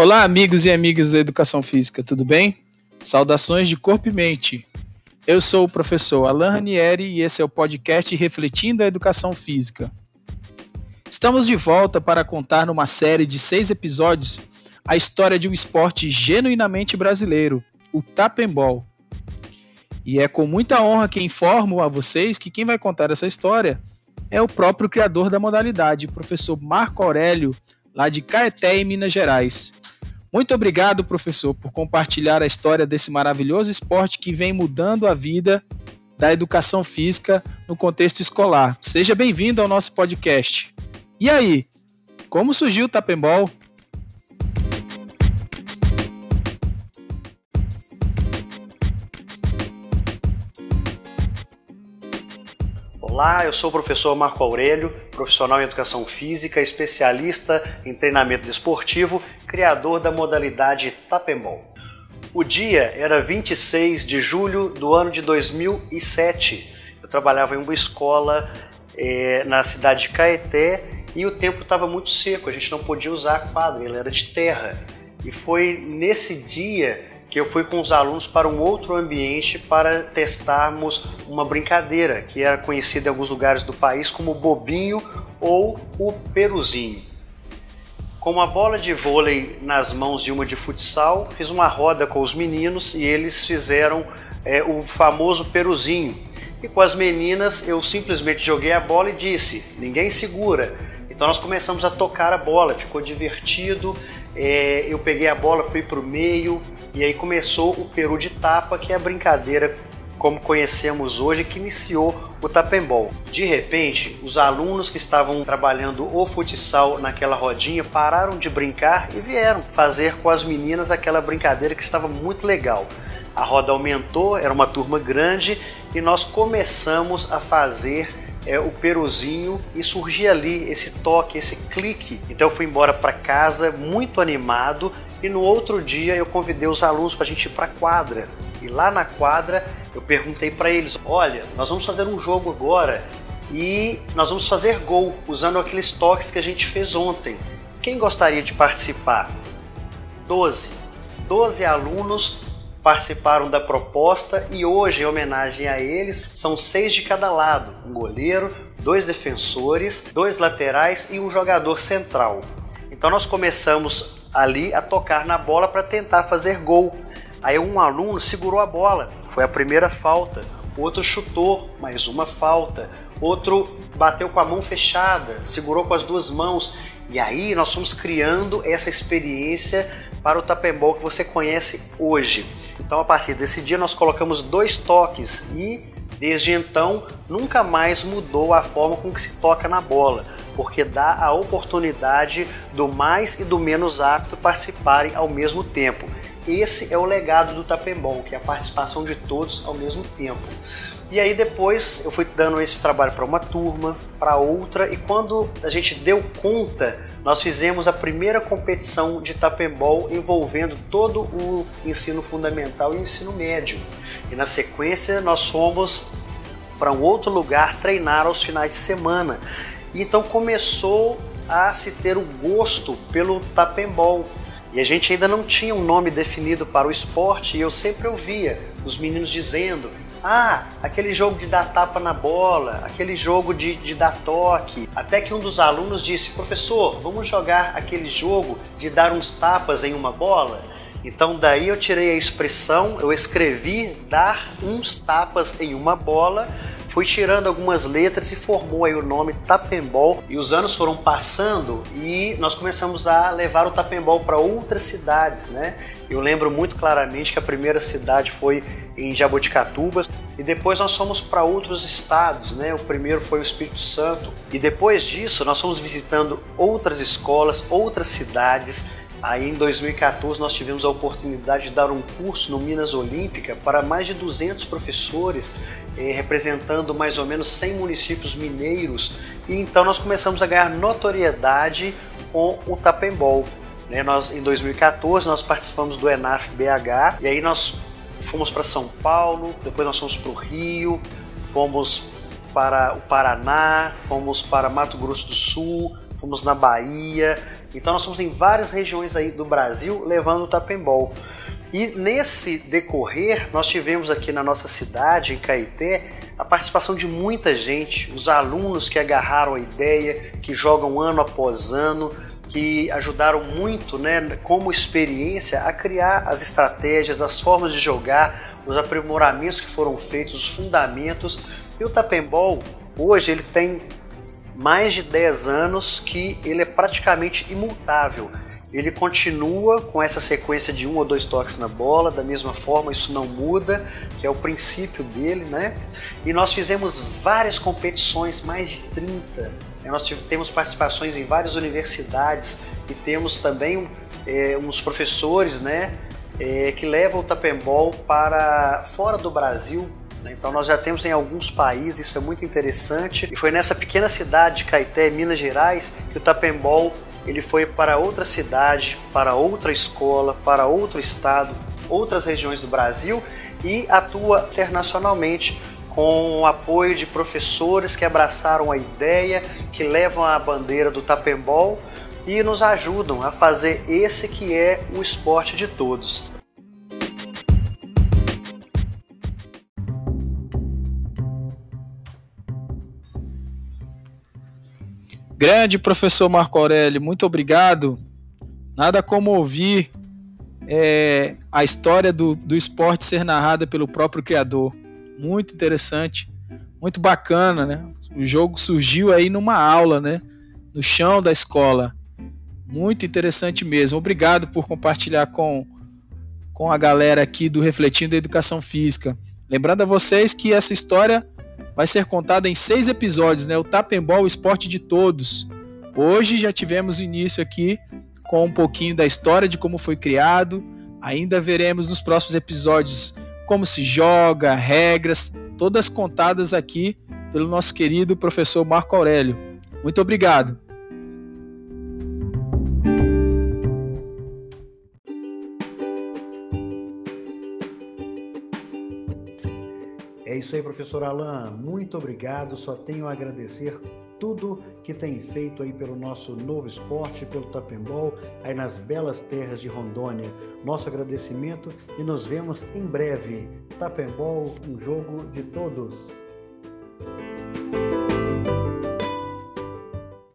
Olá, amigos e amigas da Educação Física, tudo bem? Saudações de corpo e mente. Eu sou o professor Alain Ranieri e esse é o podcast Refletindo a Educação Física. Estamos de volta para contar numa série de seis episódios a história de um esporte genuinamente brasileiro, o Tapembol. E é com muita honra que informo a vocês que quem vai contar essa história é o próprio criador da modalidade, o professor Marco Aurélio, lá de Caeté, em Minas Gerais. Muito obrigado, professor, por compartilhar a história desse maravilhoso esporte que vem mudando a vida da educação física no contexto escolar. Seja bem-vindo ao nosso podcast. E aí, como surgiu o Tapembol? Olá, eu sou o professor Marco Aurélio, profissional em educação física, especialista em treinamento desportivo, criador da modalidade Tapembol. O dia era 26 de julho do ano de 2007. Eu trabalhava em uma escola eh, na cidade de Caeté e o tempo estava muito seco, a gente não podia usar a quadra, ela era de terra. E foi nesse dia que eu fui com os alunos para um outro ambiente para testarmos uma brincadeira que era conhecida em alguns lugares do país como bobinho ou o peruzinho. Com uma bola de vôlei nas mãos de uma de futsal, fiz uma roda com os meninos e eles fizeram é, o famoso peruzinho. E com as meninas eu simplesmente joguei a bola e disse: ninguém segura. Então nós começamos a tocar a bola, ficou divertido. É, eu peguei a bola, fui para o meio, e aí começou o peru de tapa, que é a brincadeira como conhecemos hoje, que iniciou o tapembol. De repente, os alunos que estavam trabalhando o futsal naquela rodinha pararam de brincar e vieram fazer com as meninas aquela brincadeira que estava muito legal. A roda aumentou, era uma turma grande e nós começamos a fazer é, o peruzinho e surgia ali esse toque, esse clique. Então eu fui embora para casa muito animado e no outro dia eu convidei os alunos para a gente ir para a quadra. E lá na quadra eu perguntei para eles: olha, nós vamos fazer um jogo agora e nós vamos fazer gol usando aqueles toques que a gente fez ontem. Quem gostaria de participar? Doze. Doze alunos participaram da proposta e hoje, em homenagem a eles, são seis de cada lado: um goleiro, dois defensores, dois laterais e um jogador central. Então nós começamos ali a tocar na bola para tentar fazer gol. Aí um aluno segurou a bola, foi a primeira falta. Outro chutou, mais uma falta. Outro bateu com a mão fechada, segurou com as duas mãos. E aí nós fomos criando essa experiência para o tapembol que você conhece hoje. Então a partir desse dia nós colocamos dois toques e desde então nunca mais mudou a forma com que se toca na bola porque dá a oportunidade do mais e do menos apto participarem ao mesmo tempo. Esse é o legado do Tapembol, que é a participação de todos ao mesmo tempo. E aí depois eu fui dando esse trabalho para uma turma, para outra, e quando a gente deu conta, nós fizemos a primeira competição de tapembol envolvendo todo o ensino fundamental e o ensino médio. E na sequência nós fomos para um outro lugar treinar aos finais de semana. E então começou a se ter o gosto pelo tapembol. E a gente ainda não tinha um nome definido para o esporte e eu sempre ouvia os meninos dizendo ah, aquele jogo de dar tapa na bola, aquele jogo de, de dar toque. Até que um dos alunos disse: professor, vamos jogar aquele jogo de dar uns tapas em uma bola? Então daí eu tirei a expressão, eu escrevi dar uns tapas em uma bola fui tirando algumas letras e formou aí o nome Tapembol. E os anos foram passando e nós começamos a levar o Tapembol para outras cidades, né? Eu lembro muito claramente que a primeira cidade foi em Jaboticatuba e depois nós fomos para outros estados, né? O primeiro foi o Espírito Santo e depois disso nós fomos visitando outras escolas, outras cidades Aí em 2014 nós tivemos a oportunidade de dar um curso no Minas Olímpica para mais de 200 professores, representando mais ou menos 100 municípios mineiros. E então nós começamos a ganhar notoriedade com o Tapembol. Né? Nós, em 2014 nós participamos do ENAF BH e aí nós fomos para São Paulo, depois nós fomos para o Rio, fomos para o Paraná, fomos para Mato Grosso do Sul, fomos na Bahia. Então nós fomos em várias regiões aí do Brasil levando o tapembol. E nesse decorrer, nós tivemos aqui na nossa cidade, em Caeté, a participação de muita gente, os alunos que agarraram a ideia, que jogam ano após ano, que ajudaram muito, né, como experiência, a criar as estratégias, as formas de jogar, os aprimoramentos que foram feitos, os fundamentos. E o Tapembol, hoje, ele tem mais de 10 anos que ele é praticamente imutável. Ele continua com essa sequência de um ou dois toques na bola, da mesma forma, isso não muda, que é o princípio dele, né? E nós fizemos várias competições, mais de 30. Nós temos participações em várias universidades e temos também é, uns professores, né? É, que levam o tapembol para fora do Brasil, né? então nós já temos em alguns países, isso é muito interessante. E foi nessa pequena cidade de Caeté, Minas Gerais, que o Tapembol ele foi para outra cidade, para outra escola, para outro estado, outras regiões do Brasil e atua internacionalmente com o apoio de professores que abraçaram a ideia, que levam a bandeira do Tapembol e nos ajudam a fazer esse que é o esporte de todos. Grande professor Marco Aurélio, muito obrigado. Nada como ouvir é, a história do, do esporte ser narrada pelo próprio criador. Muito interessante, muito bacana, né? O jogo surgiu aí numa aula, né? No chão da escola. Muito interessante mesmo. Obrigado por compartilhar com, com a galera aqui do Refletindo Educação Física. Lembrando a vocês que essa história vai ser contada em seis episódios, né? O Tapembol, o esporte de todos. Hoje já tivemos início aqui com um pouquinho da história de como foi criado. Ainda veremos nos próximos episódios como se joga, regras, todas contadas aqui pelo nosso querido professor Marco Aurélio. Muito obrigado. Isso aí, professor Alain. Muito obrigado. Só tenho a agradecer tudo que tem feito aí pelo nosso novo esporte, pelo Tapembol, aí nas belas terras de Rondônia. Nosso agradecimento e nos vemos em breve. Tapembol, um jogo de todos.